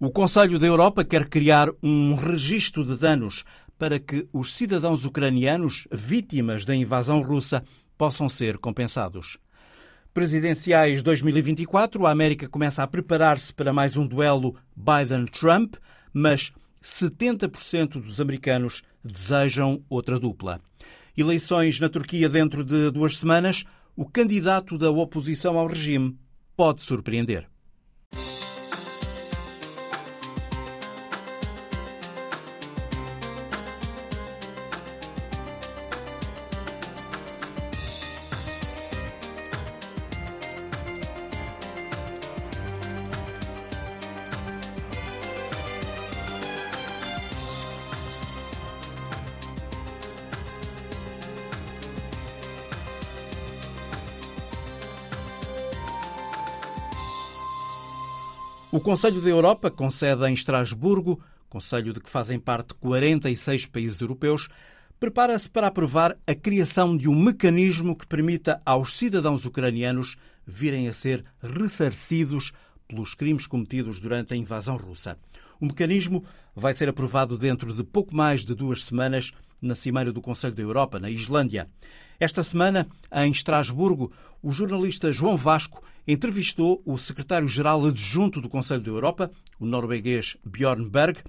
O Conselho da Europa quer criar um registro de danos para que os cidadãos ucranianos vítimas da invasão russa possam ser compensados. Presidenciais 2024, a América começa a preparar-se para mais um duelo Biden-Trump, mas 70% dos americanos desejam outra dupla. Eleições na Turquia dentro de duas semanas, o candidato da oposição ao regime pode surpreender. Conselho da Europa, com sede em Estrasburgo, conselho de que fazem parte 46 países europeus, prepara-se para aprovar a criação de um mecanismo que permita aos cidadãos ucranianos virem a ser ressarcidos pelos crimes cometidos durante a invasão russa. O mecanismo vai ser aprovado dentro de pouco mais de duas semanas na Cimeira do Conselho da Europa, na Islândia. Esta semana, em Estrasburgo, o jornalista João Vasco entrevistou o secretário-geral adjunto do Conselho da Europa, o norueguês Bjorn Berg.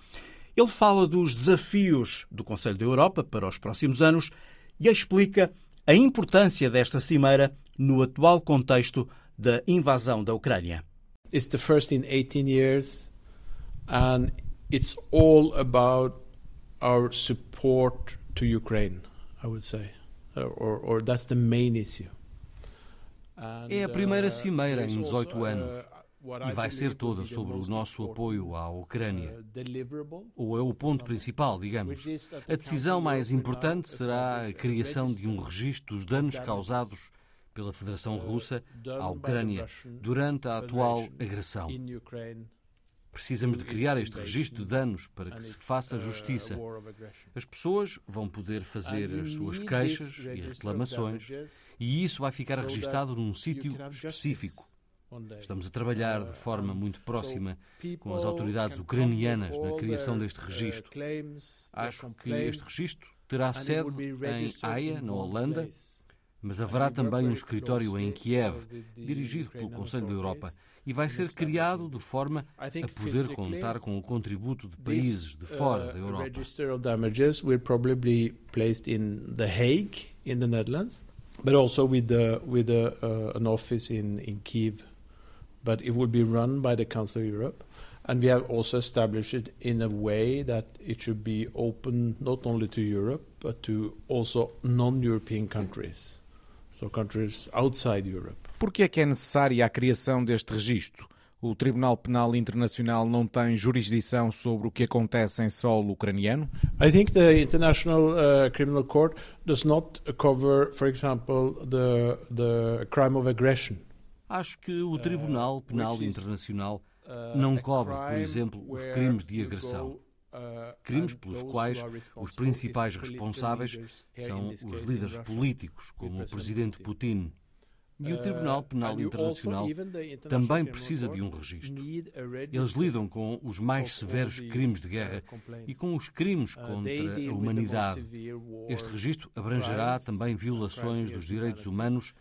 Ele fala dos desafios do Conselho da Europa para os próximos anos e explica a importância desta cimeira no atual contexto da invasão da Ucrânia. It's the first in 18 years and it's all about our support to Ukraine, I would say. Or, or that's the main issue. É a primeira cimeira em 18 anos e vai ser toda sobre o nosso apoio à Ucrânia. Ou é o ponto principal, digamos. A decisão mais importante será a criação de um registro dos danos causados pela Federação Russa à Ucrânia durante a atual agressão. Precisamos de criar este registro de danos para que se faça justiça. As pessoas vão poder fazer as suas queixas e reclamações e isso vai ficar registado num sítio específico. Estamos a trabalhar de forma muito próxima com as autoridades ucranianas na criação deste registro. Acho que este registro terá sede em Haia, na Holanda, mas haverá também um escritório em Kiev, dirigido pelo Conselho da Europa e vai ser criado de forma a poder contar com o contributo de países de fora da Europa. register of damages will probably be placed in The Hague, in the Netherlands, but also with the, with a, uh, an office in in Kiev. But it will be run by the Council of Europe. And we have also established it in a way that it should be open not only to Europe, but to also non-European countries, so countries outside Europe. Por que é que é necessária a criação deste registro? O Tribunal Penal Internacional não tem jurisdição sobre o que acontece em solo ucraniano? I think the International uh, Criminal Court does not cover, for example, the the crime of aggression. Acho que o Tribunal Penal Internacional não cobre, por exemplo, os crimes de agressão. Crimes pelos quais os principais responsáveis são os líderes políticos, como o presidente Putin. E o Tribunal Penal Internacional também precisa de um registro. Eles lidam com os mais severos crimes de guerra e com os crimes contra a humanidade. Este registro abrangerá também violações dos direitos humanos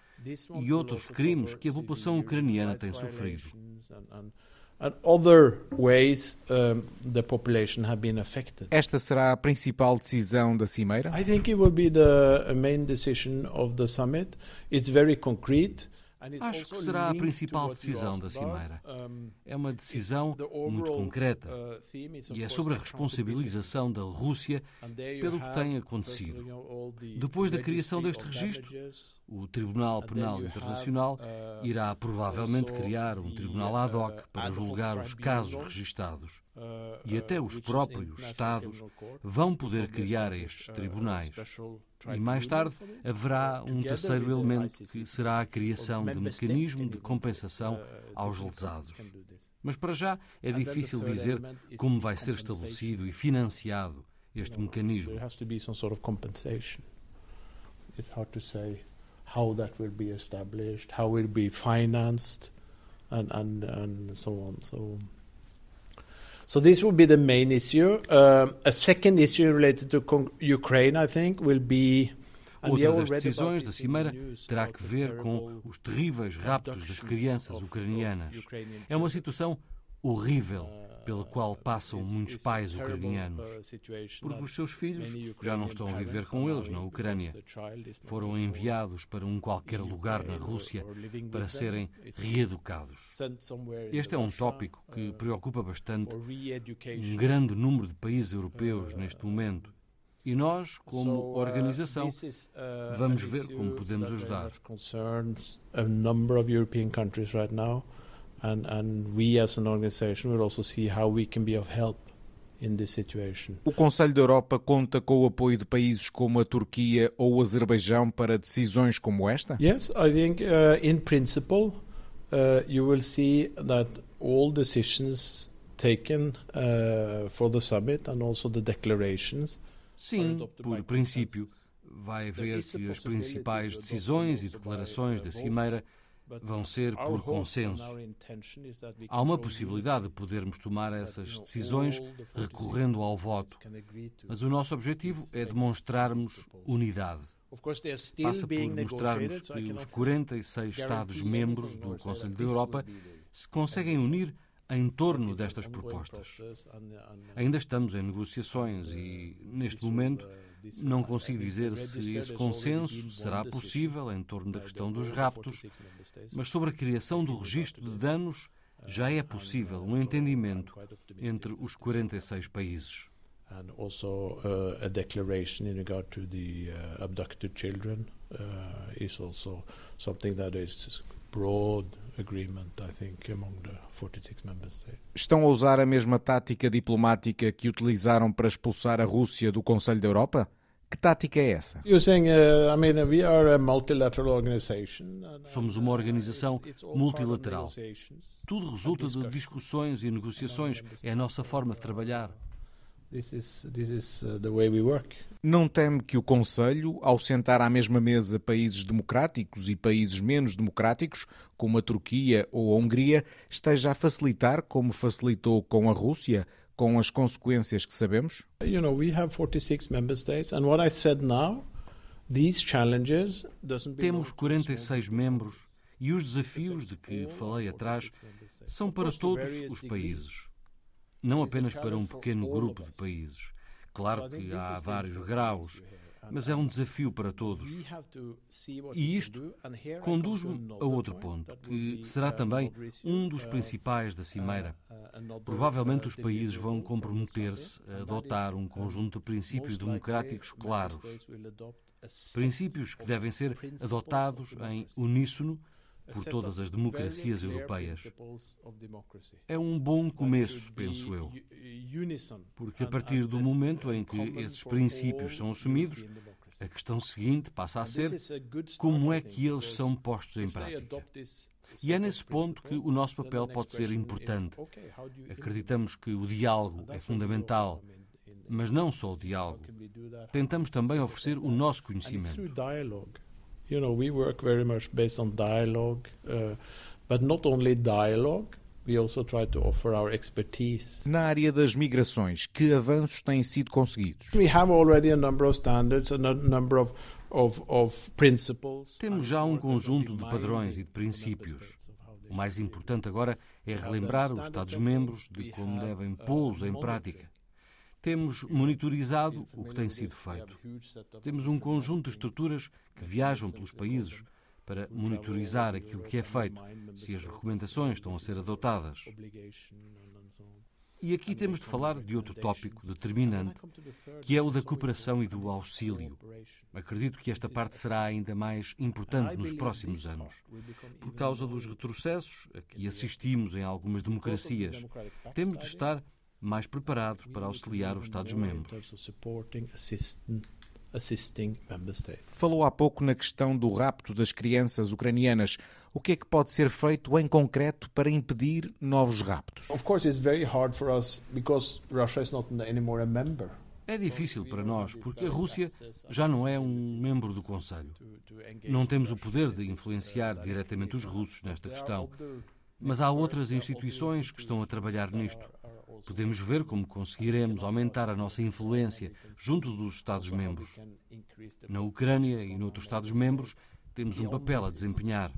e outros crimes que a população ucraniana tem sofrido. And other ways the population have been affected. Esta será a principal decisão da Cimeira? I think it will be the main decision of the summit. It's very concrete. Acho que será a principal decisão da Cimeira. É uma decisão muito concreta e é sobre a responsabilização da Rússia pelo que tem acontecido. Depois da criação deste registro, o Tribunal Penal Internacional irá provavelmente criar um tribunal ad hoc para julgar os casos registados. E até os próprios Estados vão poder criar estes tribunais. E mais tarde haverá um terceiro elemento que será a criação de mecanismo de compensação aos lesados. Mas para já é difícil dizer como vai ser estabelecido e financiado este mecanismo. It's hard to say how that will be established, how it will be financed, and, and, and so on. So So this will be the main issue. Uh, a second issue related to Ukraine, I think, will be Outra das decisões da Cimeira terá que ver com os terríveis raptos das crianças ucranianas. É uma situação horrível pela qual passam muitos pais ucranianos, porque os seus filhos já não estão a viver com eles na Ucrânia. Foram enviados para um qualquer lugar na Rússia para serem reeducados. Este é um tópico que preocupa bastante um grande número de países europeus neste momento. E nós, como organização, vamos ver como podemos ajudar and, and we as an organization will also see how we can be of help in this situation. O Conselho da Europa conta com o apoio de países como a Turquia ou o Azerbaijão para decisões como esta? Yes, I think uh, in principle uh, you will see that all decisions taken uh, for the summit and also the declarations Sim, por princípio, vai haver que as principais decisões e declarações da Cimeira vão ser por consenso. Há uma possibilidade de podermos tomar essas decisões recorrendo ao voto, mas o nosso objetivo é demonstrarmos unidade. Passa por mostrarmos que os 46 Estados-membros do Conselho da Europa se conseguem unir em torno destas propostas. Ainda estamos em negociações e, neste momento, não consigo dizer se esse consenso será possível em torno da questão dos raptos, mas sobre a criação do registro de danos já é possível um entendimento entre os 46 países. And also uh, a declaration in regard to the uh, abducted children uh, is also something that is broad agreement, I think, among the 46 member states. Estão a usar a mesma tática diplomática que utilizaram para expulsar a Rússia do Conselho da Europa? Que tática é essa? Uh, Somos uma organização multilateral. Tudo resulta de discussões e negociações. É a nossa forma de trabalhar. Uh, Não teme que o Conselho, ao sentar à mesma mesa países democráticos e países menos democráticos, como a Turquia ou a Hungria, esteja a facilitar, como facilitou com a Rússia, com as consequências que sabemos? You know, we have 46 member states and what I said now, these challenges Temos 46 membros e os desafios de que falei atrás são para todos os países, não apenas para um pequeno grupo de países. Claro que há vários graus mas é um desafio para todos. E isto conduz-me a outro ponto, que será também um dos principais da Cimeira. Provavelmente os países vão comprometer-se a adotar um conjunto de princípios democráticos claros. Princípios que devem ser adotados em uníssono por todas as democracias europeias. É um bom começo, penso eu, porque a partir do momento em que esses princípios são assumidos, a questão seguinte passa a ser como é que eles são postos em prática. E é nesse ponto que o nosso papel pode ser importante. Acreditamos que o diálogo é fundamental, mas não só o diálogo. Tentamos também oferecer o nosso conhecimento. You know, we work very much based on dialogue, uh, but not only dialogue. We also try to offer our expertise. Na área das migrações, que avanços têm sido conseguidos? We have already a number of standards, a number of, of, of principles. Temos já um conjunto de padrões e de princípios. O mais importante agora é relembrar os Estados-membros de como devem pô-los em prática. Temos monitorizado o que tem sido feito. Temos um conjunto de estruturas que viajam pelos países para monitorizar aquilo que é feito, se as recomendações estão a ser adotadas. E aqui temos de falar de outro tópico determinante, que é o da cooperação e do auxílio. Acredito que esta parte será ainda mais importante nos próximos anos, por causa dos retrocessos a que assistimos em algumas democracias. Temos de estar mais preparados para auxiliar os Estados-membros. Falou há pouco na questão do rapto das crianças ucranianas. O que é que pode ser feito em concreto para impedir novos raptos? Of course, it's very hard for us because Russia is not anymore a member. É difícil para nós, porque a Rússia já não é um membro do Conselho. Não temos o poder de influenciar diretamente os russos nesta questão. Mas há outras instituições que estão a trabalhar nisto. Podemos ver como conseguiremos aumentar a nossa influência junto dos Estados-membros. Na Ucrânia e noutros Estados-membros, temos um papel a desempenhar.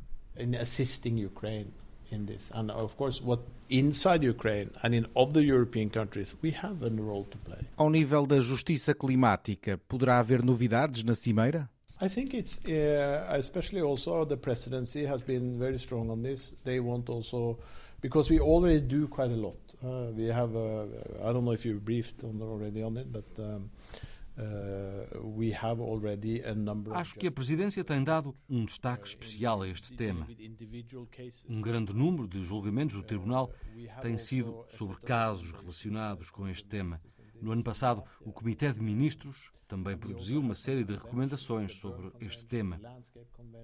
in this. And of course, what inside Ukraine and in other European countries, we have a role to play. Ao nível da justiça climática, poderá haver novidades na cimeira? I think it's uh, especially also the presidency has been very strong on this. They want also because we already do quite a lot. Uh, we have I don't know if you briefed on already on it, but. Um, Uh, Acho que a Presidência tem dado um destaque especial a este tema. Um grande número de julgamentos do Tribunal tem sido sobre casos relacionados com este tema. No ano passado, o Comitê de Ministros também produziu uma série de recomendações sobre este tema.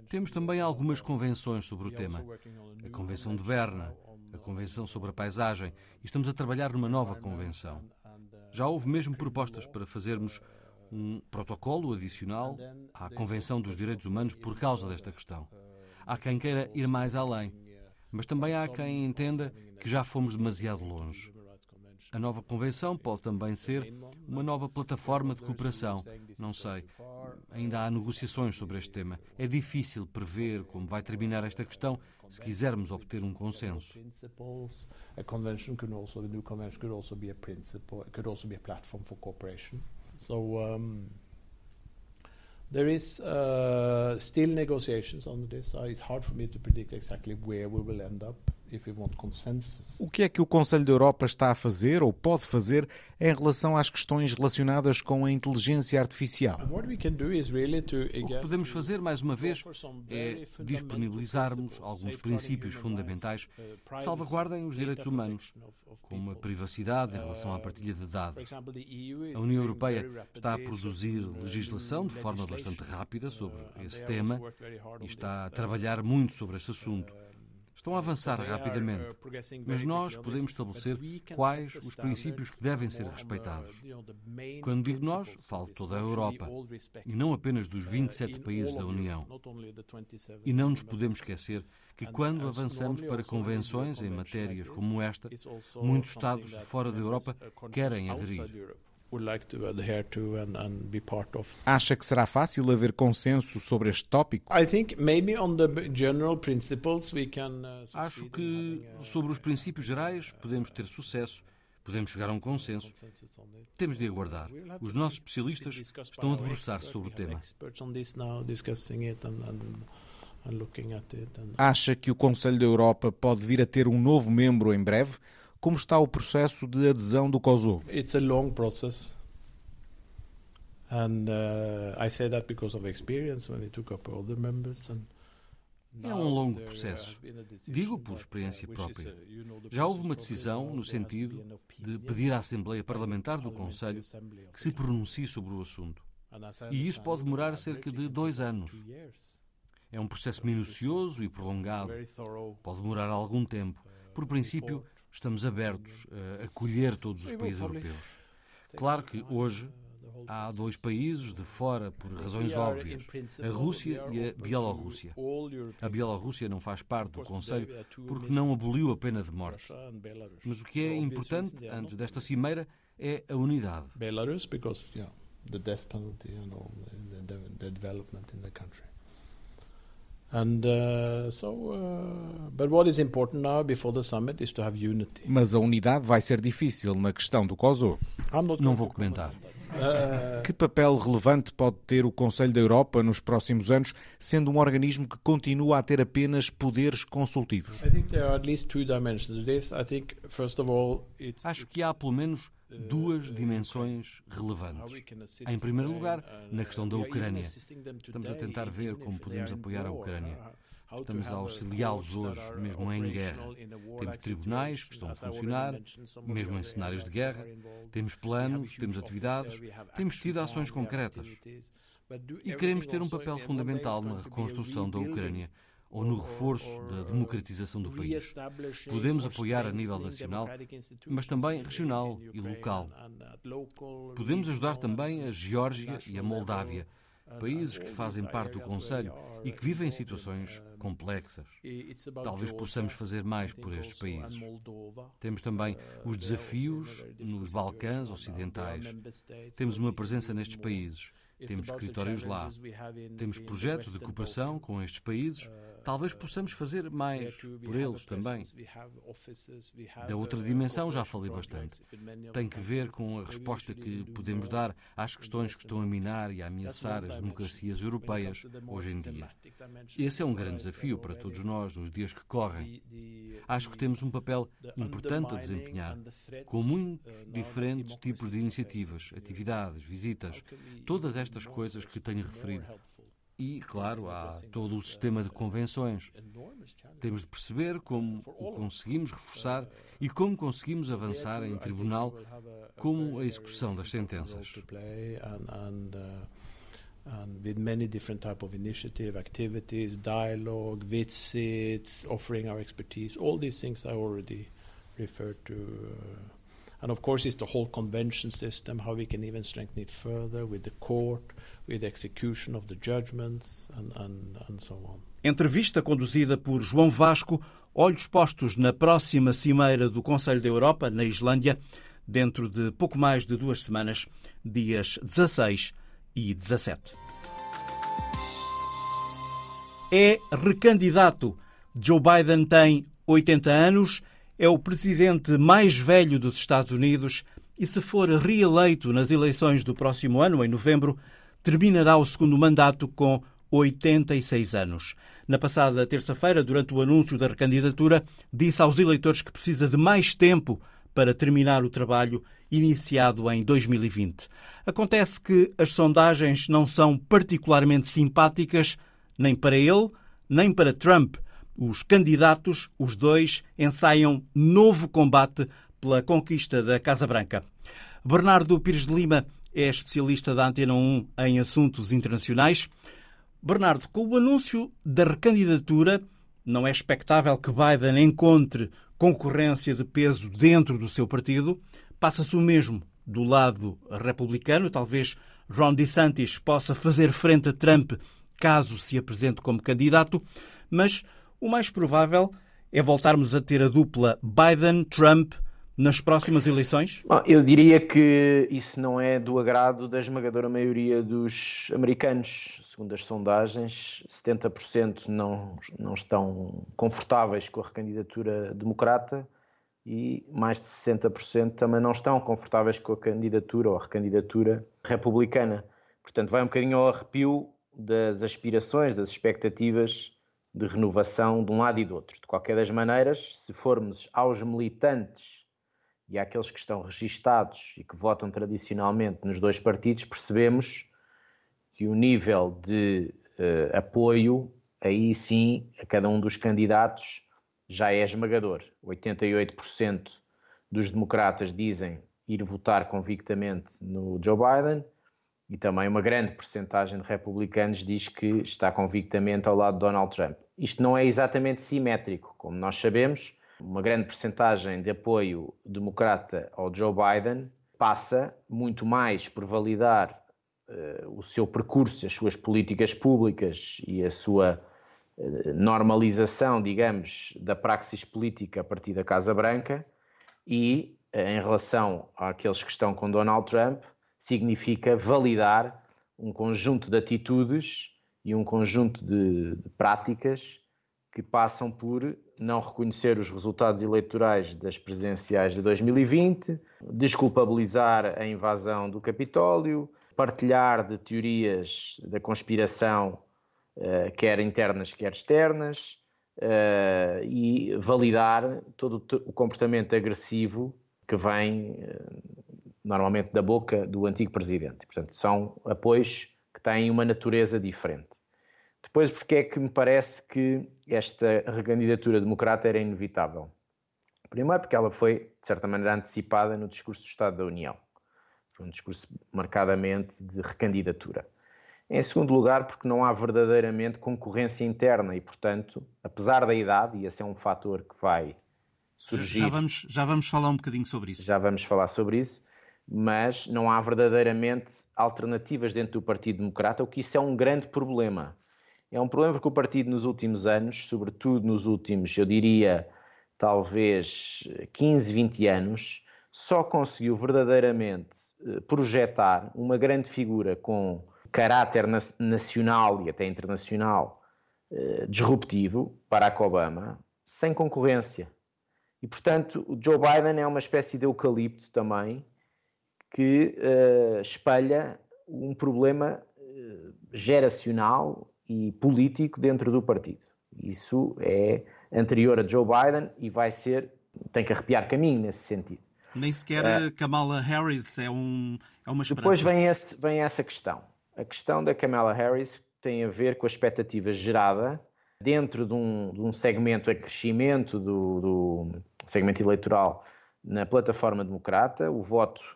Temos também algumas convenções sobre o tema. A Convenção de Berna, a Convenção sobre a Paisagem, e estamos a trabalhar numa nova convenção. Já houve mesmo propostas para fazermos um protocolo adicional à Convenção dos Direitos Humanos por causa desta questão. Há quem queira ir mais além, mas também há quem entenda que já fomos demasiado longe. A nova convenção pode também ser uma nova plataforma de cooperação. Não sei. Ainda há negociações sobre este tema. É difícil prever como vai terminar esta questão se quisermos obter um consenso. A convention could also, the new convention could also be a principle, could also be a platform for cooperation. So um, there is uh, still negotiations on this. It's hard for me to predict exactly where we will end up. O que é que o Conselho da Europa está a fazer ou pode fazer em relação às questões relacionadas com a inteligência artificial? O que podemos fazer, mais uma vez, é disponibilizarmos alguns princípios fundamentais que salvaguardem os direitos humanos, como a privacidade em relação à partilha de dados. A União Europeia está a produzir legislação de forma bastante rápida sobre esse tema e está a trabalhar muito sobre esse assunto estão a avançar rapidamente, mas nós podemos estabelecer quais os princípios que devem ser respeitados. Quando digo nós, falo toda a Europa e não apenas dos 27 países da União. E não nos podemos esquecer que quando avançamos para convenções em matérias como esta, muitos Estados de fora da Europa querem aderir. Acha que será fácil haver consenso sobre este tópico? Uh, Acho que sobre os princípios gerais podemos ter sucesso. Podemos chegar a um consenso. Temos de aguardar. Os nossos especialistas estão a debruçar-se sobre o tema. Acha que o Conselho da Europa pode vir a ter um novo membro em breve? Como está o processo de adesão do Kosovo? It's a long process. And uh, I say that because of experience when we took up other members and é um longo processo. Digo por experiência própria. Já houve uma decisão no sentido de pedir à Assembleia Parlamentar do Conselho que se pronuncie sobre o assunto. E isso pode demorar cerca de dois anos. É um processo minucioso e prolongado. Pode demorar algum tempo. Por princípio, estamos abertos a acolher todos os países europeus. Claro que hoje há dois países de fora por razões óbvias: a Rússia e a Bielorrússia. A Bielorrússia não faz parte do Conselho porque não aboliu a pena de morte. Mas o que é importante antes desta cimeira é a unidade. Belarus, because the death penalty and all the, the development in the country. Mas a unidade vai ser difícil na questão do Kosovo. Não vou comentar. Uh, que papel relevante pode ter o Conselho da Europa nos próximos anos, sendo um organismo que continua a ter apenas poderes consultivos? Acho que há pelo menos duas dimensões relevantes. Em primeiro lugar, na questão da Ucrânia. Estamos a tentar ver como podemos apoiar a Ucrânia. Estamos a auxiliá-los hoje, mesmo em guerra. Temos tribunais que estão a funcionar, mesmo em cenários de guerra. Temos planos, temos atividades, temos tido ações concretas. E queremos ter um papel fundamental na reconstrução da Ucrânia ou no reforço da democratização do país. Podemos apoiar a nível nacional, mas também regional e local. Podemos ajudar também a Geórgia e a Moldávia países que fazem parte do Conselho e que vivem situações complexas. Talvez possamos fazer mais por estes países. Temos também os desafios nos Balcãs Ocidentais. Temos uma presença nestes países. Temos escritórios lá. Temos projetos de cooperação com estes países talvez possamos fazer mais por eles também. Da outra dimensão já falei bastante. Tem que ver com a resposta que podemos dar às questões que estão a minar e a ameaçar as democracias europeias hoje em dia. Esse é um grande desafio para todos nós nos dias que correm. Acho que temos um papel importante a desempenhar, com muitos diferentes tipos de iniciativas, atividades, visitas, todas estas coisas que tenho referido. E, claro, há todo o sistema de convenções. Temos de perceber como o conseguimos reforçar e como conseguimos avançar em tribunal, como a execução das sentenças. and with many different type of initiative, activities, dialogue, visits, offering our expertise, all these things I already referred to. And of course, it's the whole convention system, how we can even strengthen it further with the court, with the execution of the judgments, and, and, and so on. Entrevista conduzida por João Vasco, olhos postos na próxima cimeira do Conselho da Europa, na Islândia, dentro de pouco mais de duas semanas, dias 16 e 17. É recandidato. Joe Biden tem 80 anos é o presidente mais velho dos Estados Unidos e, se for reeleito nas eleições do próximo ano, em novembro, terminará o segundo mandato com 86 anos. Na passada terça-feira, durante o anúncio da recandidatura, disse aos eleitores que precisa de mais tempo para terminar o trabalho iniciado em 2020. Acontece que as sondagens não são particularmente simpáticas nem para ele, nem para Trump, os candidatos, os dois, ensaiam novo combate pela conquista da Casa Branca. Bernardo Pires de Lima é especialista da Antena 1 em assuntos internacionais. Bernardo, com o anúncio da recandidatura, não é expectável que Biden encontre concorrência de peso dentro do seu partido. Passa-se o mesmo do lado republicano. Talvez Ron DeSantis possa fazer frente a Trump caso se apresente como candidato, mas o mais provável é voltarmos a ter a dupla Biden-Trump nas próximas eleições? Bom, eu diria que isso não é do agrado da esmagadora maioria dos americanos. Segundo as sondagens, 70% não, não estão confortáveis com a recandidatura democrata e mais de 60% também não estão confortáveis com a candidatura ou a recandidatura republicana. Portanto, vai um bocadinho ao arrepio das aspirações, das expectativas de renovação de um lado e do outro. De qualquer das maneiras, se formos aos militantes e àqueles que estão registados e que votam tradicionalmente nos dois partidos, percebemos que o nível de uh, apoio, aí sim, a cada um dos candidatos já é esmagador. 88% dos democratas dizem ir votar convictamente no Joe Biden e também uma grande percentagem de republicanos diz que está convictamente ao lado de Donald Trump. Isto não é exatamente simétrico, como nós sabemos, uma grande percentagem de apoio democrata ao Joe Biden passa muito mais por validar uh, o seu percurso, as suas políticas públicas e a sua uh, normalização, digamos, da praxis política a partir da Casa Branca e, uh, em relação àqueles que estão com Donald Trump, significa validar um conjunto de atitudes e um conjunto de, de práticas que passam por não reconhecer os resultados eleitorais das presidenciais de 2020, desculpabilizar a invasão do Capitólio, partilhar de teorias da conspiração, uh, quer internas, quer externas, uh, e validar todo o comportamento agressivo que vem uh, normalmente da boca do antigo presidente. Portanto, são apoios que têm uma natureza diferente. Depois, porque é que me parece que esta recandidatura democrata era inevitável? Primeiro, porque ela foi, de certa maneira, antecipada no discurso do Estado da União. Foi um discurso marcadamente de recandidatura. Em segundo lugar, porque não há verdadeiramente concorrência interna e, portanto, apesar da idade, e esse é um fator que vai surgir. Já vamos, já vamos falar um bocadinho sobre isso. Já vamos falar sobre isso mas não há verdadeiramente alternativas dentro do Partido Democrata, o que isso é um grande problema. É um problema porque o partido nos últimos anos, sobretudo nos últimos, eu diria, talvez 15, 20 anos, só conseguiu verdadeiramente eh, projetar uma grande figura com caráter nacional e até internacional eh, disruptivo, Barack Obama, sem concorrência. E, portanto, o Joe Biden é uma espécie de eucalipto também, que uh, espelha um problema uh, geracional e político dentro do partido. Isso é anterior a Joe Biden e vai ser, tem que arrepiar caminho nesse sentido. Nem sequer uh, Kamala Harris é, um, é uma esperança. Depois vem, esse, vem essa questão. A questão da Kamala Harris tem a ver com a expectativa gerada dentro de um, de um segmento a crescimento do, do segmento eleitoral na plataforma democrata, o voto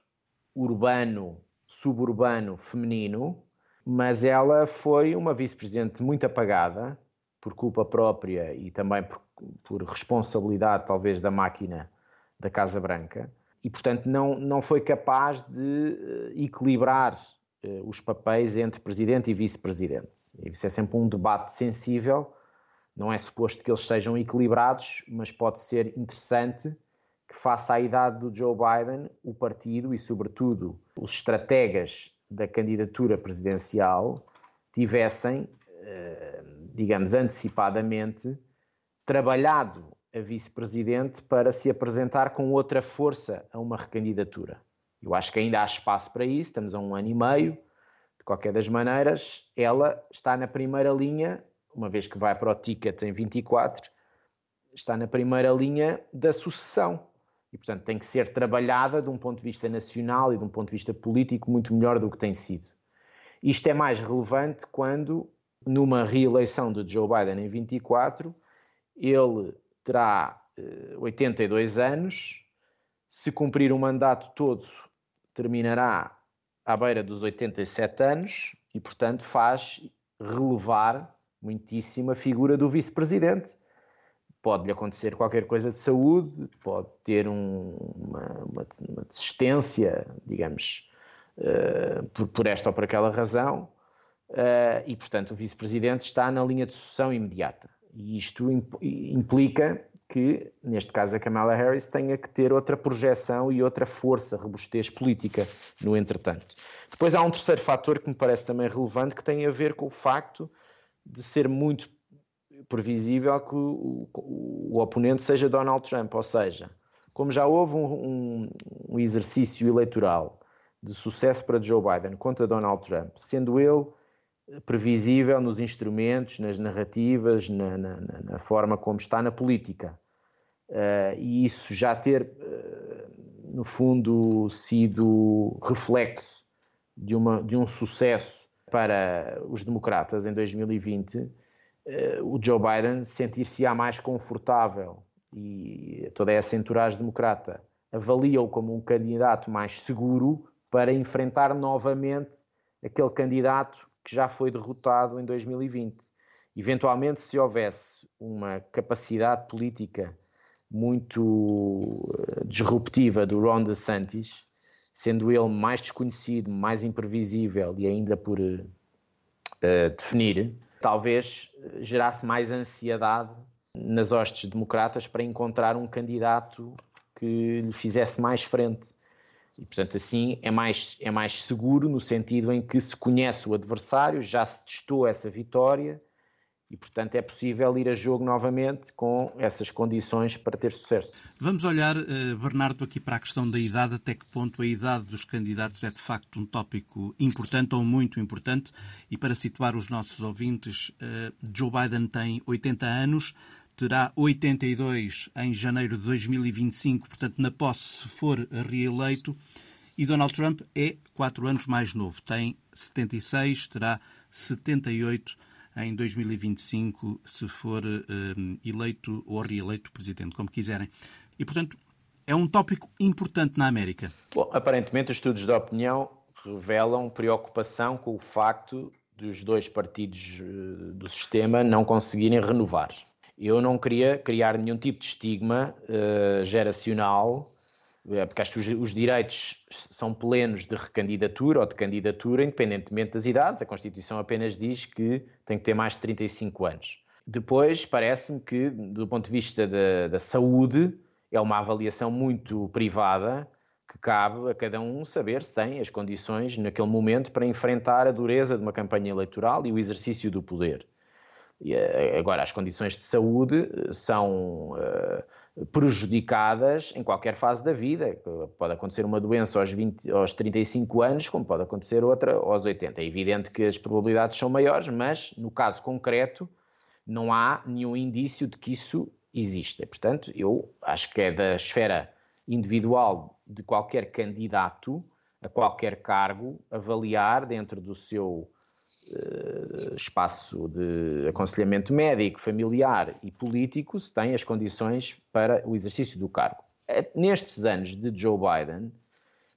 urbano, suburbano, feminino, mas ela foi uma vice-presidente muito apagada, por culpa própria e também por, por, responsabilidade, talvez, da máquina da Casa Branca, e, portanto, não, não foi capaz de eh, equilibrar uh, os papéis entre presidente e vice-presidente. Isso é sempre um debate sensível, não é suposto que eles sejam equilibrados, mas pode ser interessante que, face à idade do Joe Biden, o partido e, sobretudo, os estrategas da candidatura presidencial tivessem, eh, digamos, antecipadamente trabalhado a vice-presidente para se apresentar com outra força a uma recandidatura. Eu acho que ainda há espaço para isso, estamos a um ano e meio. De qualquer das maneiras, ela está na primeira linha, uma vez que vai para o ticket em 24, está na primeira linha da sucessão e, portanto, tem que ser trabalhada de um ponto de vista nacional e de um ponto de vista político muito melhor do que tem sido. Isto é mais relevante quando, numa reeleição de Joe Biden em 24, ele terá eh, 82 anos, se cumprir o mandato todo, terminará à beira dos 87 anos e, portanto, faz relevar muitíssimo a figura do vice-presidente pode-lhe acontecer qualquer coisa de saúde, pode ter um, uma, uma, uma, desistência, digamos, uh, por, por, esta ou por aquela razão, uh, e, portanto, o vice-presidente está na linha de sucessão imediata. E isto implica que, neste caso, a Kamala Harris tenha que ter outra projeção e outra força, robustez política, no entretanto. Depois há um terceiro fator que me parece também relevante, que tem a ver com o facto de ser muito previsível que o, o, o, oponente seja Donald Trump, ou seja, como já houve um, um, um, exercício eleitoral de sucesso para Joe Biden contra Donald Trump, sendo ele previsível nos instrumentos, nas narrativas, na, na, na forma como está na política. Uh, e isso já ter, uh, no fundo, sido reflexo de, uma, de um sucesso para os democratas em 2020, uh, o Joe Biden sentir-se-á mais confortável e toda essa entourage democrata avalia-o como um candidato mais seguro para enfrentar novamente aquele candidato que já foi derrotado em 2020. Eventualmente, se houvesse uma capacidade política muito eh, disruptiva do Ron DeSantis, sendo ele mais desconhecido, mais imprevisível e ainda por uh, definir, talvez eh, gerasse mais ansiedade nas hostes democratas para encontrar um candidato que lhe fizesse mais frente. E, portanto, assim é mais, é mais seguro no sentido em que se conhece o adversário, já se testou essa vitória e, portanto, é possível ir a jogo novamente com essas condições para ter sucesso. Vamos olhar, eh, Bernardo, aqui para a questão da idade, até que ponto a idade dos candidatos é de facto um tópico importante ou muito importante. E para situar os nossos ouvintes, eh, Joe Biden tem 80 anos, terá 82 em janeiro de 2025, portanto, na posse, se for reeleito. E Donald Trump é quatro anos mais novo, tem 76, terá 78 em 2025, se for um, eleito ou reeleito presidente, como quiserem. E, portanto, é um tópico importante na América. Bom, aparentemente, os estudos de opinião revelam preocupação com o facto dos dois partidos eh, do sistema não conseguirem renovar. Eu não queria criar nenhum tipo de estigma uh, geracional porque acho que os, os, direitos são plenos de recandidatura ou de candidatura, independentemente das idades. A Constituição apenas diz que tem que ter mais de 35 anos. Depois, parece-me que, do ponto de vista da, da saúde, é uma avaliação muito privada que cabe a cada um saber se tem as condições naquele momento para enfrentar a dureza de uma campanha eleitoral e o exercício do poder. E, eh, agora, as condições de saúde eh, são uh, prejudicadas em qualquer fase da vida. Pode acontecer uma doença aos, 20, aos 35 anos, como pode acontecer outra aos 80. É evidente que as probabilidades são maiores, mas no caso concreto não há nenhum indício de que isso exista. Portanto, eu acho que é da esfera individual de qualquer candidato a qualquer cargo avaliar dentro do seu espaço de aconselhamento médico, familiar e político se tem as condições para o exercício do cargo. Eh, nestes anos de Joe Biden,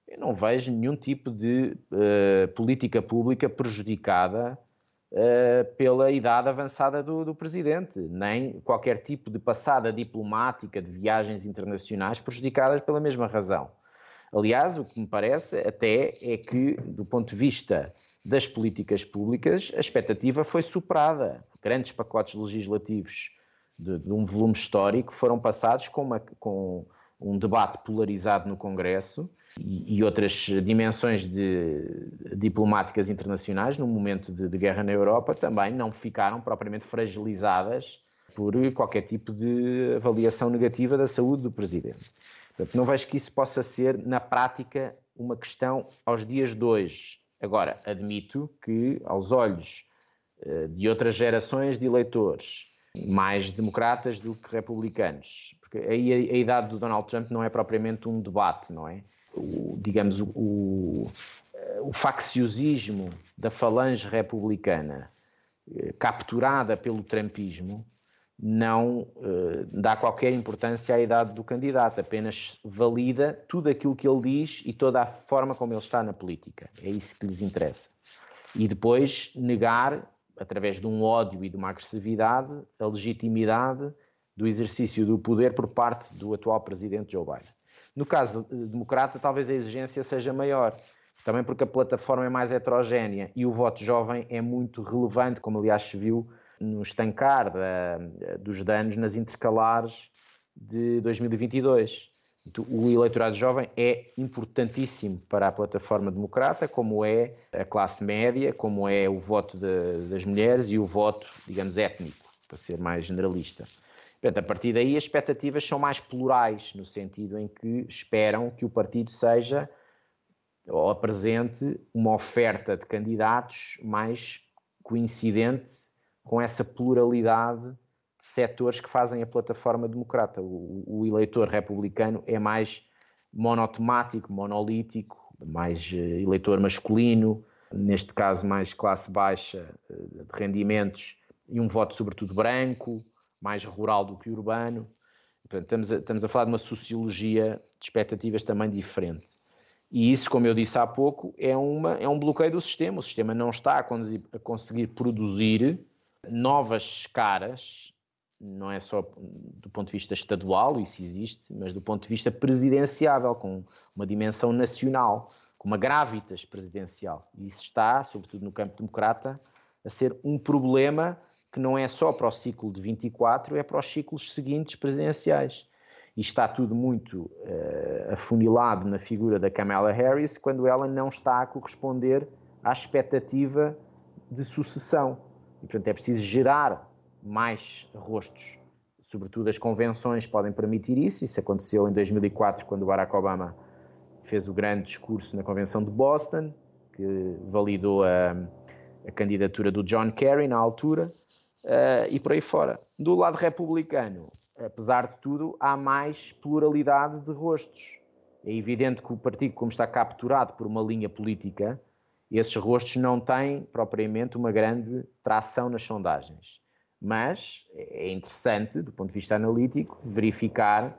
eu não vejo nenhum tipo de uh, política pública prejudicada uh, pela idade avançada do, do, presidente, nem qualquer tipo de passada diplomática de viagens internacionais prejudicadas pela mesma razão. Aliás, o que me parece até é que, do ponto de vista das políticas públicas, a expectativa foi superada. Grandes pacotes legislativos de, de um volume histórico foram passados com, uma, com um debate polarizado no Congresso e, e outras dimensões de, diplomáticas internacionais, no momento de, de guerra na Europa, também não ficaram propriamente fragilizadas por qualquer tipo de avaliação negativa da saúde do Presidente. Portanto, não vejo que isso possa ser, na prática, uma questão aos dias de hoje. Agora, admito que, aos olhos uh, de outras gerações de eleitores, mais democratas do que republicanos, porque aí a, idade do Donald Trump não é propriamente um debate, não é? o, digamos, o, o, o facciosismo da falange republicana eh, capturada pelo trumpismo não eh, dá qualquer importância à idade do candidato, apenas valida tudo aquilo que ele diz e toda a forma como ele está na política. É isso que lhes interessa. E depois negar, através de um ódio e de uma agressividade, a legitimidade do exercício do poder por parte do atual presidente Joe Biden. No caso democrata, talvez a exigência seja maior, também porque a plataforma é mais heterogénea e o voto jovem é muito relevante, como aliás se viu no estancar da, dos danos nas intercalares de 2022. O eleitorado jovem é importantíssimo para a plataforma democrata, como é a classe média, como é o voto de, das mulheres e o voto, digamos, étnico, para ser mais generalista. Portanto, a partir daí as expectativas são mais plurais, no sentido em que esperam que o partido seja ou apresente uma oferta de candidatos mais coincidente com essa pluralidade de setores que fazem a plataforma democrata. O, o eleitor republicano é mais monotemático, monolítico, mais uh, eleitor masculino, neste caso mais classe baixa uh, de rendimentos e um voto sobretudo branco, mais rural do que urbano. Portanto, estamos, a, estamos a falar de uma sociologia de expectativas também diferente. E isso, como eu disse há pouco, é, uma, é um bloqueio do sistema. O sistema não está a, a conseguir produzir novas caras, não é só do ponto de vista estadual, isso existe, mas do ponto de vista presidenciável, com uma dimensão nacional, com uma gravitas presidencial. E isso está, sobretudo no campo democrata, a ser um problema que não é só para o ciclo de 24, é para os ciclos seguintes presidenciais. E está tudo muito uh, afunilado na figura da Kamala Harris, quando ela não está a corresponder à expectativa de sucessão. E, portanto, é preciso gerar mais rostos. Sobretudo as convenções podem permitir isso. Isso aconteceu em 2004, quando Barack Obama fez o grande discurso na Convenção de Boston, que validou a, a candidatura do John Kerry na altura uh, e por aí fora. Do lado republicano, apesar de tudo, há mais pluralidade de rostos. É evidente que o partido, como está capturado por uma linha política, esses rostos não têm propriamente uma grande tração nas sondagens. Mas é interessante, do ponto de vista analítico, verificar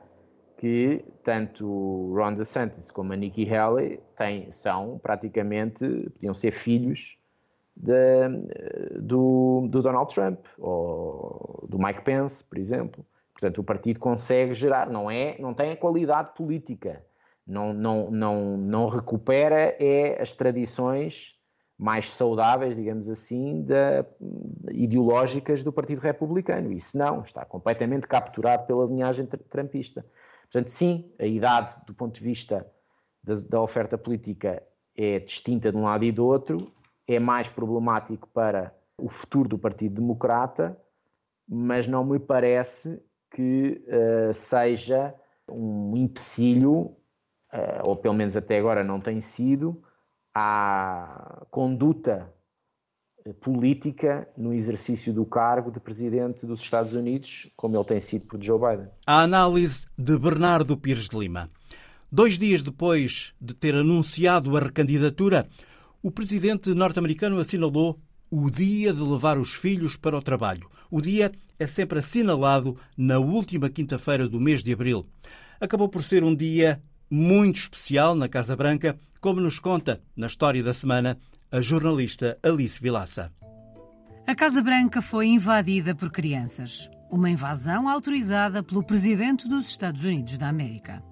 que tanto Ron DeSantis como a Nikki Haley têm, são praticamente, podiam ser filhos de, do, do, Donald Trump ou do Mike Pence, por exemplo. Portanto, o partido consegue gerar, não é, não tem a qualidade política, não, não, não, não recupera é as tradições mais saudáveis, digamos assim, da, ideológicas do Partido Republicano. Isso não, está completamente capturado pela linhagem trampista. Portanto, sim, a idade, do ponto de vista da, da oferta política, é distinta de um lado e do outro, é mais problemático para o futuro do Partido Democrata, mas não me parece que uh, seja um empecilho, ou pelo menos até agora não tem sido, à conduta eh, política no exercício do cargo de presidente dos Estados Unidos, como ele tem sido por Joe Biden. A análise de Bernardo Pires de Lima. Dois dias depois de ter anunciado a recandidatura, o presidente norte-americano assinalou o dia de levar os filhos para o trabalho. O dia é sempre assinalado na última quinta-feira do mês de abril. Acabou por ser um dia muito especial na Casa Branca, como nos conta na história da semana a jornalista Alice Vilaça. A Casa Branca foi invadida por crianças. Uma invasão autorizada pelo presidente dos Estados Unidos da América.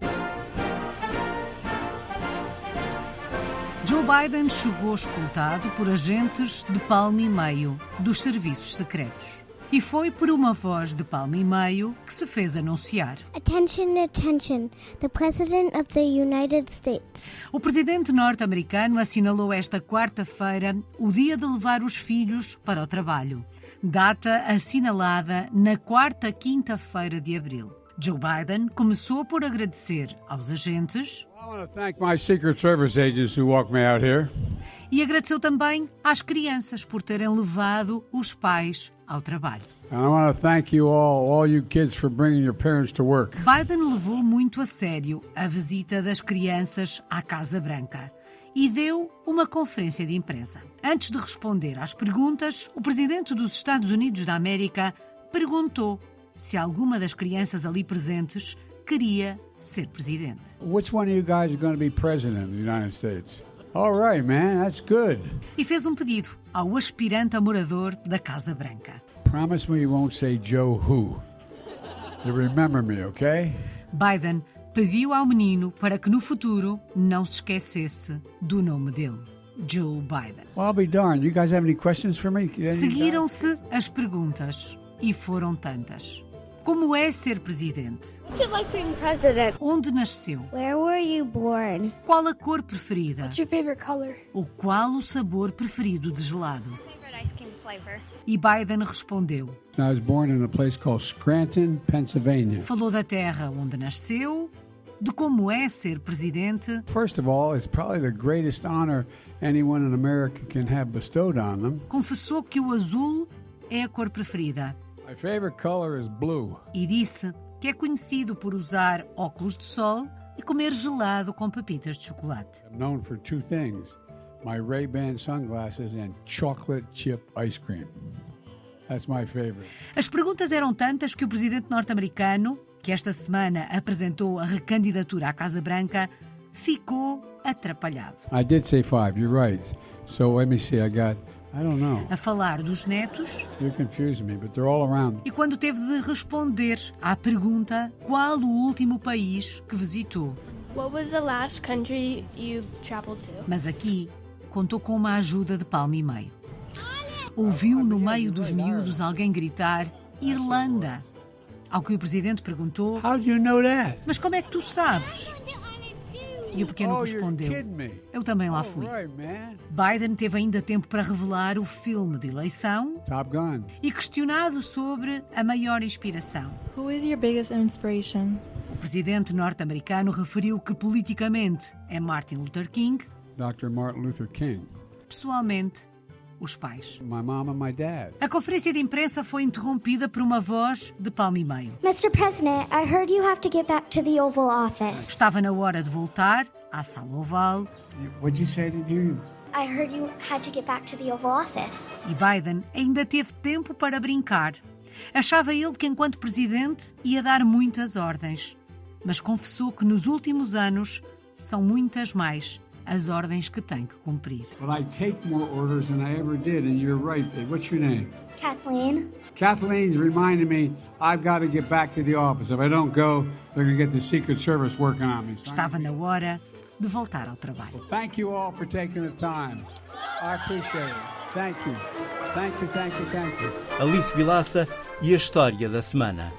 Joe Biden chegou escoltado por agentes de palmo e meio dos serviços secretos. E foi por uma voz de palmo e meio que se fez anunciar. Attention, attention. The President of the United States. O presidente norte-americano assinalou esta quarta-feira o dia de levar os filhos para o trabalho. Data assinalada na quarta quinta-feira de abril. Joe Biden começou por agradecer aos agentes. E agradeceu também às crianças por terem levado os pais ao trabalho. Biden levou muito a sério a visita das crianças à Casa Branca e deu uma conferência de imprensa. Antes de responder às perguntas, o presidente dos Estados Unidos da América perguntou se alguma das crianças ali presentes queria ser presidente. Which one of you guys is going to be president of the United States? All right, man, that's good. E fez um pedido ao aspirante a morador da Casa Branca. Promise me you won't say Joe who. You remember me, okay? Biden pediu ao menino para que no futuro não se esquecesse do nome dele. Joe Biden. Well, I'll be darned. You guys have any questions for me? Seguiram-se as perguntas e foram tantas. Como é ser presidente? Like being president? Onde nasceu? Where were you born? Qual a cor preferida? What's your favorite color? O qual o sabor preferido de gelado? E Biden respondeu. I was born in a place called Scranton, Pennsylvania. Falou da terra onde nasceu, de como é ser presidente. First of all, it's probably the greatest honor anyone in America can have bestowed on them. Confessou que o azul é a cor preferida. My favorite color is blue. E disse que é conhecido por usar óculos de sol e comer gelado com pepitas de chocolate. I'm known for two things: my Ray-Ban sunglasses and chocolate chip ice cream. That's my favorite. As perguntas eram tantas que o presidente norte-americano, que esta semana apresentou a recandidatura à Casa Branca, ficou atrapalhado. I did say five. You're right. So let me see. I got a falar dos netos. Me, e quando teve de responder à pergunta qual o último país que visitou. Mas aqui contou com uma ajuda de palmo e meio. Ouviu no meio dos miúdos alguém gritar Irlanda. Ao que o presidente perguntou: Mas como é que tu sabes? E o pequeno oh, respondeu: Eu também lá fui. Biden teve ainda tempo para revelar o filme de eleição e questionado sobre a maior inspiração. Who is your biggest inspiration? O presidente norte-americano referiu que politicamente é Martin Luther King. Dr. Martin Luther King. Pessoalmente, os pais. My mom and my dad. A conferência de imprensa foi interrompida por uma voz de palmo e meio. Mr. President, I heard you have to get back to the Oval Office. Estava na hora de voltar à sala oval. What'd you say to you? I heard you had to get back to the Oval Office. E Biden ainda teve tempo para brincar. Achava ele que, enquanto presidente, ia dar muitas ordens. Mas confessou que nos últimos anos são muitas mais as ordens que tem que cumprir. Well, I take more orders than I ever did, and you're right, babe. What's your name? Kathleen. Kathleen's reminding me I've got to get back to the office. If I don't go, they're going to get the Secret Service working on me. Estava na hora de voltar ao trabalho. Well, thank you all for taking the time. I appreciate it. Thank you. Thank you, thank you, thank you. Alice Vilaça e a história da semana.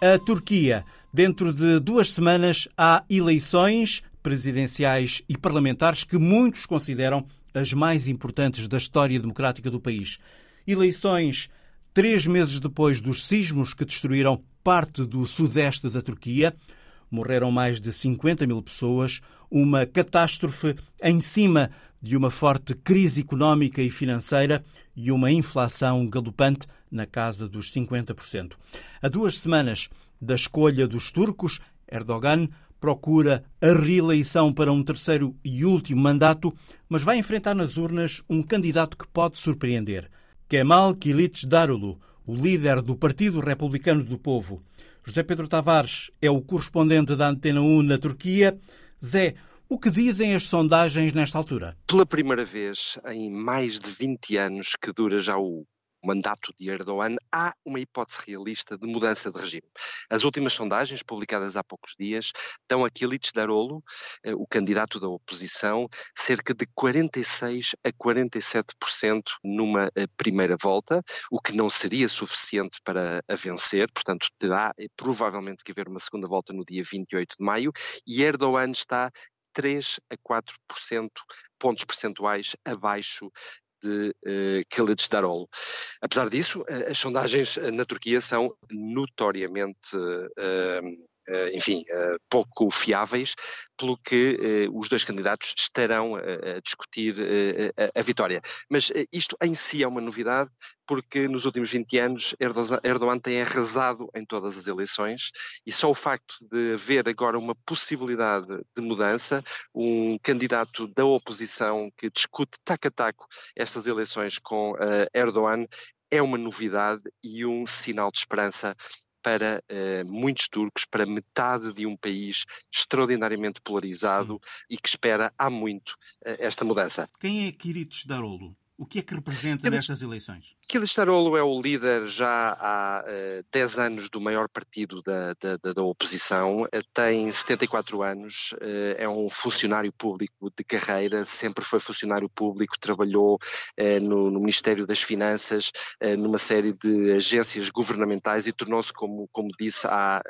A Turquia. Dentro de duas semanas há eleições presidenciais e parlamentares que muitos consideram as mais importantes da história democrática do país. Eleições três meses depois dos sismos que destruíram parte do sudeste da Turquia. Morreram mais de 50 mil pessoas, uma catástrofe em cima de uma forte crise económica e financeira e uma inflação galopante na casa dos 50%. A duas semanas da escolha dos turcos, Erdogan procura a reeleição para um terceiro e último mandato, mas vai enfrentar nas urnas um candidato que pode surpreender. Kemal Kılıçdaroğlu, o líder do Partido Republicano do Povo. José Pedro Tavares é o correspondente da Antena 1 na Turquia. Zé, o que dizem as sondagens nesta altura? Pela primeira vez em mais de 20 anos que dura já o mandato de Erdogan, há uma hipótese realista de mudança de regime. As últimas sondagens, publicadas há poucos dias, dão a Kilic Darolo, eh, o candidato da oposição, cerca de 46 a 47% numa eh, primeira volta, o que não seria suficiente para a vencer, portanto terá eh, provavelmente que haver uma segunda volta no dia 28 de maio, e Erdogan está 3 a 4% pontos percentuais abaixo de uh. Apesar disso, as sondagens uh, na Turquia são notoriamente uh, eh, enfim, eh, pouco fiáveis, pelo que eh, os dois candidatos estarão a discutir a vitória. Mas isto em si é uma novidade, porque nos últimos 20 anos Erdogan tem arrasado em todas as eleições e só o facto de haver agora uma possibilidade de mudança, um candidato da oposição que discute taco a taco estas eleições com Erdogan, é uma novidade e um sinal de esperança para uh, muitos turcos, para metade de um país extraordinariamente polarizado hum. e que espera há muito uh, esta mudança. Quem é Kiritos Darolo? O que é que representa nestas eleições? Kılıçdaroğlu é o líder já há uh, eh, 10 anos do maior partido da, da, da oposição, uh, tem 74 anos, uh, é um funcionário público de carreira, sempre foi funcionário público, trabalhou no, no, Ministério das Finanças, numa série de agências governamentais e tornou-se, como, como disse, há,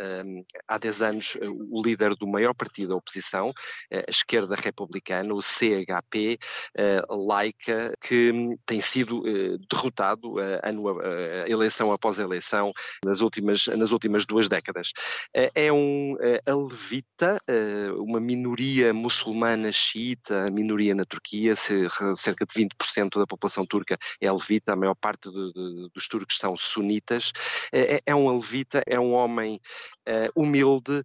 há 10 anos o líder do maior partido da oposição, a esquerda republicana, o CHP, laica, que tem sido eh, derrotado eh, ano, eh, eleição após eleição nas últimas, nas últimas duas décadas. É um alevita, uma minoria muçulmana xiita, minoria na Turquia, cerca de 20% da população turca é alevita, a maior parte de, de, dos turcos são sunitas. É, é um alevita, é um homem humilde,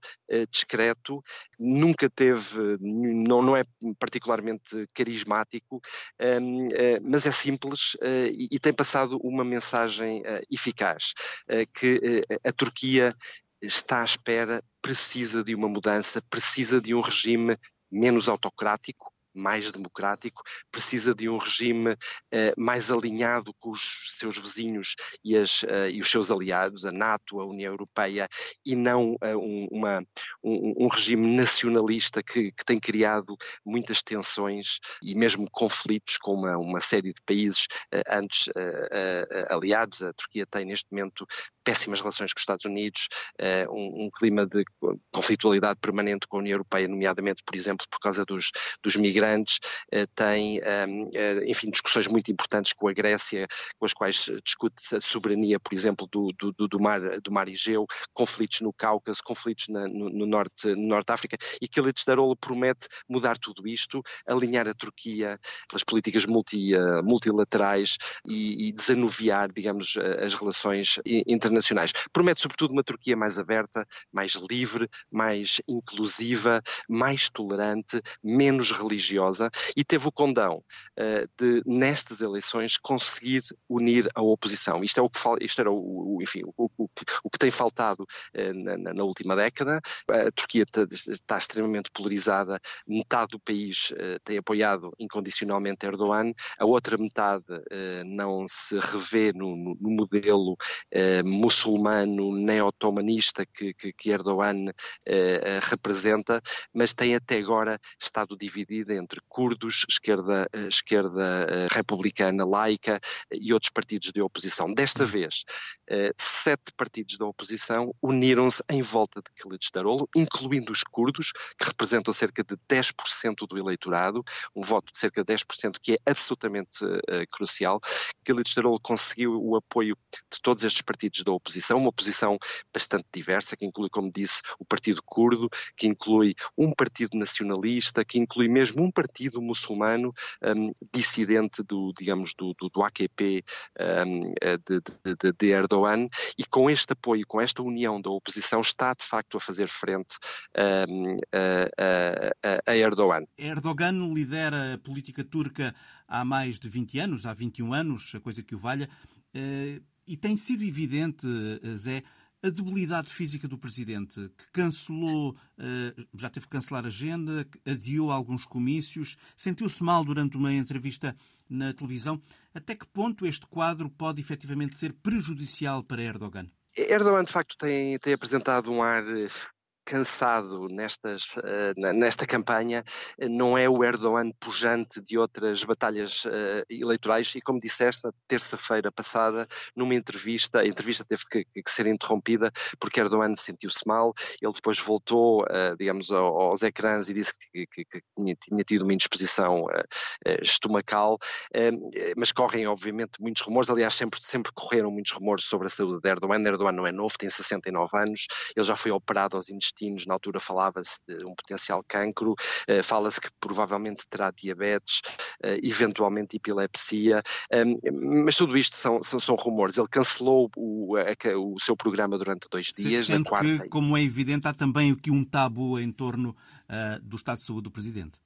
discreto, nunca teve, não, não é particularmente carismático, mas mas é simples uh, e, e, tem passado uma mensagem uh, eficaz, uh, que a Turquia está à espera, precisa de uma mudança, precisa de um regime menos autocrático, mais democrático, precisa de um regime uh, mais alinhado com os seus vizinhos e, as, uh, e, os seus aliados, a NATO, a União Europeia, e não uh, um, uma, um, um, regime nacionalista que, que, tem criado muitas tensões e mesmo conflitos com uma, uma série de países antes aliados. A Turquia tem neste momento péssimas relações com os Estados Unidos, um, um, clima de conflitualidade permanente com a União Europeia, nomeadamente, por exemplo, por causa dos, dos migrantes imigrantes, eh, tem, ehm, eh, enfim, discussões muito importantes com a Grécia, com as quais discute a soberania, por exemplo, do, do, do, mar, do mar Egeu, conflitos no Cáucaso, conflitos na, no, no, norte, no Norte de África, e que Elites Darolo promete mudar tudo isto, alinhar a Turquia pelas políticas multi, uh, multilaterais e, e, desanuviar, digamos, as relações internacionais. Promete, sobretudo, uma Turquia mais aberta, mais livre, mais inclusiva, mais tolerante, menos religiosa religiosa e teve o condão de, nestas eleições, conseguir unir a oposição. Isto, é o que, isto era o, o enfim, o, o, o, que tem faltado na, na, última década. A Turquia está extremamente polarizada, metade do país tem apoiado incondicionalmente Erdogan, a outra metade não se revê no, no, no modelo muçulmano neo-otomanista que, que, que Erdogan representa, mas tem até agora estado dividida entre curdos, esquerda, esquerda republicana, laica e outros partidos de oposição. Desta vez, sete partidos da oposição uniram-se em volta de Kılıçdaroğlu, incluindo os curdos, que representam cerca de 10% do eleitorado, um voto de cerca de 10% que é absolutamente uh, crucial. Kılıçdaroğlu conseguiu o apoio de todos estes partidos da oposição, uma oposição bastante diversa, que inclui, como disse, o Partido Curdo, que inclui um partido nacionalista, que inclui mesmo um partido muçulmano um, dissidente do, digamos, do, do, do AKP um, de, de, de, Erdogan, e com este apoio, com esta união da oposição, está de facto a fazer frente um, a, a, a Erdogan. Erdogan lidera a política turca há mais de 20 anos, há 21 anos, a coisa que o valha, eh, e tem sido evidente, eh, Zé, a debilidade física do presidente, que cancelou, eh, já teve que cancelar a agenda, adiou alguns comícios, sentiu-se mal durante uma entrevista na televisão. Até que ponto este quadro pode efetivamente ser prejudicial para Erdogan? Erdogan, de facto, tem, tem apresentado um ar cansado nestas, uh, nesta campanha uh, não é o Erdogan pujante de outras batalhas uh, eleitorais. E como disseste na terça-feira passada numa entrevista, a entrevista teve que, que ser interrompida porque Erdogan sentiu-se mal, ele depois voltou digamos aos ecrãs e disse que, que, que tinha, tido uma indisposição estomacal. Mas correm obviamente muitos rumores, aliás sempre, sempre correram muitos rumores sobre a saúde de Erdogan, Erdogan não é novo, tem 69 anos, ele já foi operado aos intestinos, na altura falava-se de um potencial cancro, uh, fala-se que provavelmente terá diabetes, uh, eventualmente epilepsia, um, mas tudo isto são, são, são, rumores. Ele cancelou o, o seu programa durante dois dias. Sendo que, como é evidente, há também aqui um tabu em torno uh, do estado de saúde do Presidente.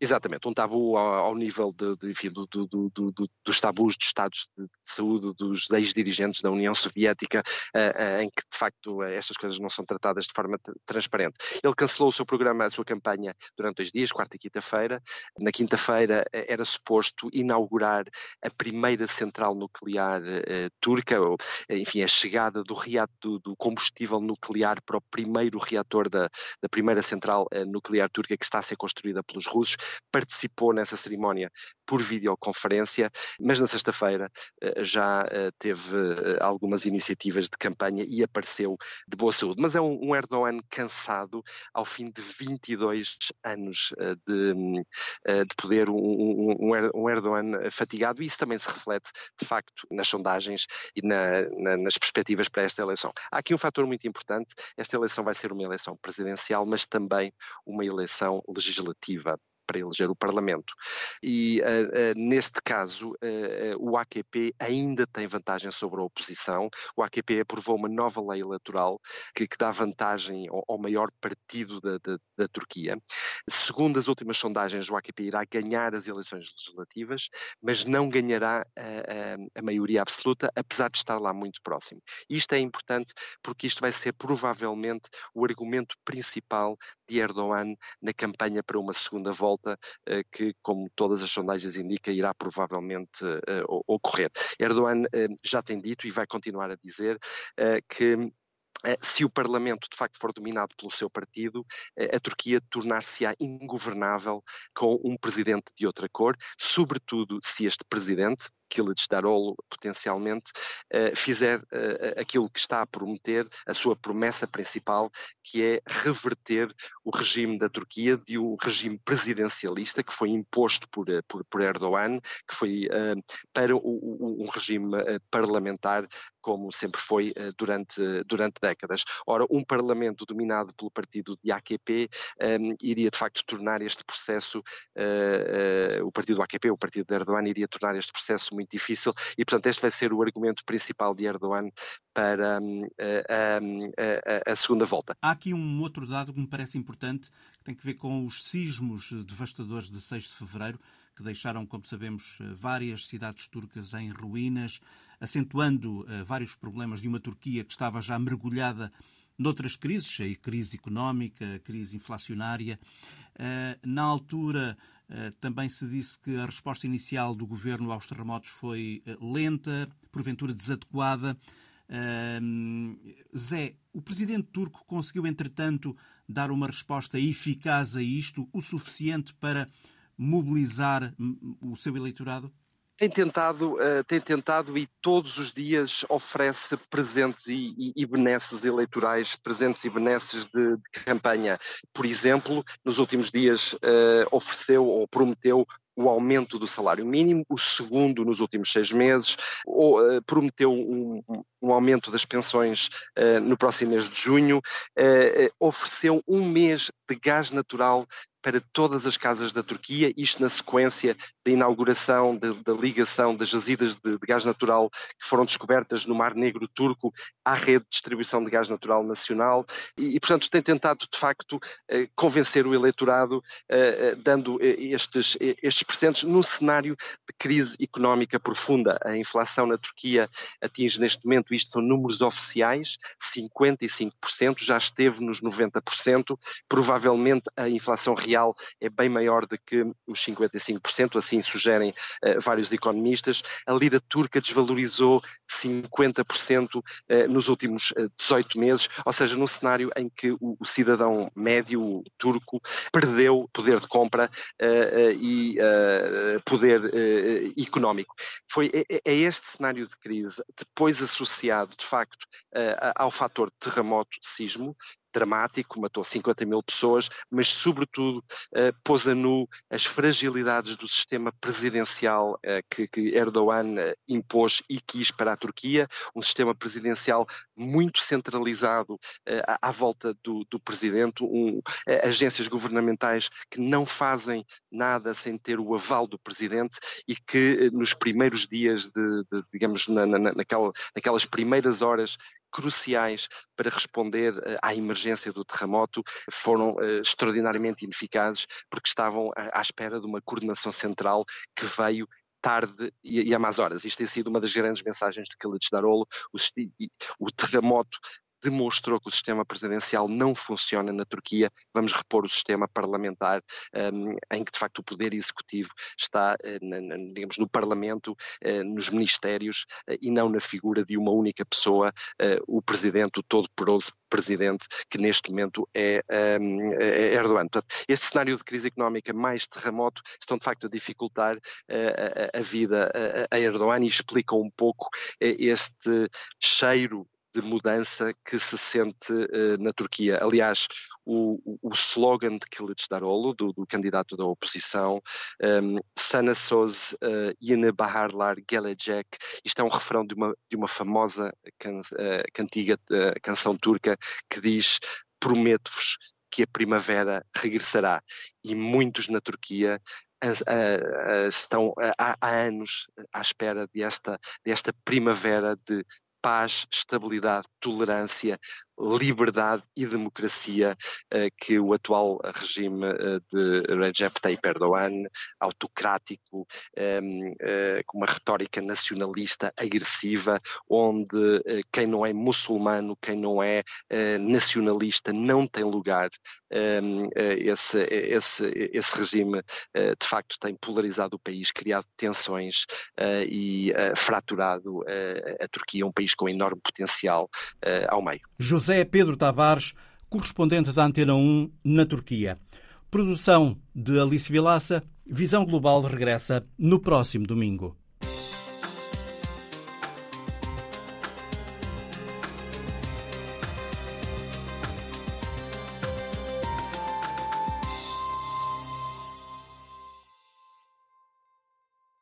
Exatamente, um tabu ao, ao nível de, de, enfim, do, do, do, dos tabus dos estados de saúde dos ex-dirigentes da União Soviética, uh, uh, em que de facto estas coisas não são tratadas de forma transparente. Ele cancelou o seu programa, a sua campanha durante dois dias, quarta e quinta-feira. Na quinta-feira era suposto inaugurar a primeira central nuclear uh, turca, ou, enfim, a chegada do, do, do, combustível nuclear para o primeiro reator da, da primeira central nuclear turca que está a ser construída pelos russos participou nessa cerimónia por videoconferência, mas na sexta-feira eh, já eh, teve eh, algumas iniciativas de campanha e apareceu de boa saúde. Mas é um, Erdogan cansado ao fim de 22 anos de, de poder, um, um Erdogan fatigado, e isso também se reflete, de facto, nas sondagens e na, na, nas perspectivas para esta eleição. Há aqui um fator muito importante: esta eleição vai ser uma eleição presidencial, mas também uma eleição legislativa para eleger o Parlamento. E uh, uh, neste caso, uh, o AQP ainda tem vantagem sobre a oposição. O AQP aprovou uma nova lei eleitoral que, que dá vantagem ao, ao maior partido da, da, da, Turquia. Segundo as últimas sondagens, o AQP irá ganhar as eleições legislativas, mas não ganhará a, a, a maioria absoluta, apesar de estar lá muito próximo. Isto é importante porque isto vai ser provavelmente o argumento principal de Erdogan na campanha para uma segunda volta volta eh, que, como todas as sondagens indicam, irá provavelmente eh, ocorrer. Erdogan eh, já tem dito e vai continuar a dizer que se o Parlamento de facto for dominado pelo seu partido, a Turquia tornar-se-á ingovernável com um presidente de outra cor, sobretudo se este presidente, Kılıçdaroğlu, potencialmente, uh, fizer uh, aquilo que está a prometer, a sua promessa principal, que é reverter o regime da Turquia de um regime presidencialista que foi imposto por, por, por Erdogan, que foi uh, para um regime parlamentar, como sempre foi durante, durante décadas. Ora, um parlamento dominado pelo partido de AKP um, iria de facto tornar este processo, o partido AKP, o partido de Erdogan, iria tornar este processo muito difícil e, portanto, este vai ser o argumento principal de Erdogan para um, a, a, a, segunda volta. Há aqui um outro dado que me parece importante, que tem que ver com os sismos devastadores de 6 de fevereiro, que deixaram, como sabemos, várias cidades turcas em ruínas, acentuando uh, vários problemas de uma Turquia que estava já mergulhada noutras crises, a crise económica, a crise inflacionária. Uh, na altura, também se disse que a resposta inicial do governo aos terremotos foi lenta, porventura desadequada. Zé, o presidente turco conseguiu, entretanto, dar uma resposta eficaz a isto, o suficiente para mobilizar o seu eleitorado? Tem tentado, uh, tem tentado e todos os dias oferece presentes e, e, e benesses eleitorais, presentes e benesses de, de, campanha. Por exemplo, nos últimos dias uh, ofereceu ou prometeu o aumento do salário mínimo, o segundo nos últimos seis meses, ou, uh, prometeu um, um, aumento das pensões uh, no próximo mês de junho, uh, ofereceu um mês de gás natural para todas as casas da Turquia, isto na sequência da inauguração da ligação das jazidas de, de, gás natural que foram descobertas no Mar Negro Turco à rede de distribuição de gás natural nacional e, e portanto, tem tentado, de facto, eh, convencer o eleitorado eh, eh, dando estes, estes presentes num cenário de crise económica profunda. A inflação na Turquia atinge neste momento, isto são números oficiais, 55%, já esteve nos 90%, provavelmente a inflação real é bem maior do que os 55%, assim sugerem uh, vários economistas. A lira turca desvalorizou 50% uh, eh, nos últimos uh, eh, 18 meses, ou seja, num cenário em que o, o cidadão médio turco perdeu poder de compra e poder económico. Foi, é, é, este cenário de crise, depois associado, de facto, ao fator terremoto, sismo, dramático, matou 50 mil pessoas, mas, sobretudo, uh, pôs a nu as fragilidades do sistema presidencial uh, que, que, Erdogan uh, impôs e quis para a Turquia, um sistema presidencial muito centralizado à, à, volta do, do presidente, um, agências governamentais que não fazem nada sem ter o aval do presidente e que nos primeiros dias de, de digamos, na, na, naquela, naquelas primeiras horas cruciais para responder eh, à emergência do terremoto foram eh, extraordinariamente ineficazes porque estavam à espera de uma coordenação central que veio tarde e, a más horas. Isto tem sido uma das grandes mensagens de Khalid Darolo. O, o terremoto demonstrou que o sistema presidencial não funciona na Turquia. Vamos repor o sistema parlamentar, um, em que de facto o poder executivo está, uh, digamos, no Parlamento, uh, nos ministérios uh, e não na figura de uma única pessoa, o presidente, o todo-poderoso presidente, que neste momento é, um, é Erdogan. Portanto, este cenário de crise económica mais terremoto estão de facto a dificultar a, a, vida a Erdogan e explicam um pouco este cheiro de mudança que se sente uh, na Turquia. Aliás, o, o, slogan de Kılıçdaroğlu, do, do candidato da oposição, um, Sana Söz uh, Yeni Baharlar Gelecek, isto é um refrão de uma, de uma famosa can, uh, cantiga, canção turca que diz prometo-vos que a primavera regressará. E muitos na Turquia estão há, anos à espera desta, desta primavera de paz, estabilidade, tolerância, liberdade e democracia uh, que o atual regime uh, de Recep Tayyip Erdogan, autocrático, ehm, eh, com uma retórica nacionalista agressiva, onde quem não é muçulmano, quem não é nacionalista, não tem lugar. Ehm, esse, esse, esse regime, de facto, tem polarizado o país, criado tensões e fraturado a Turquia, um país com enorme potencial ao meio. José Pedro Tavares, correspondente da Antena 1 na Turquia. Produção de Alice Vilaça. Visão Global regressa no próximo domingo.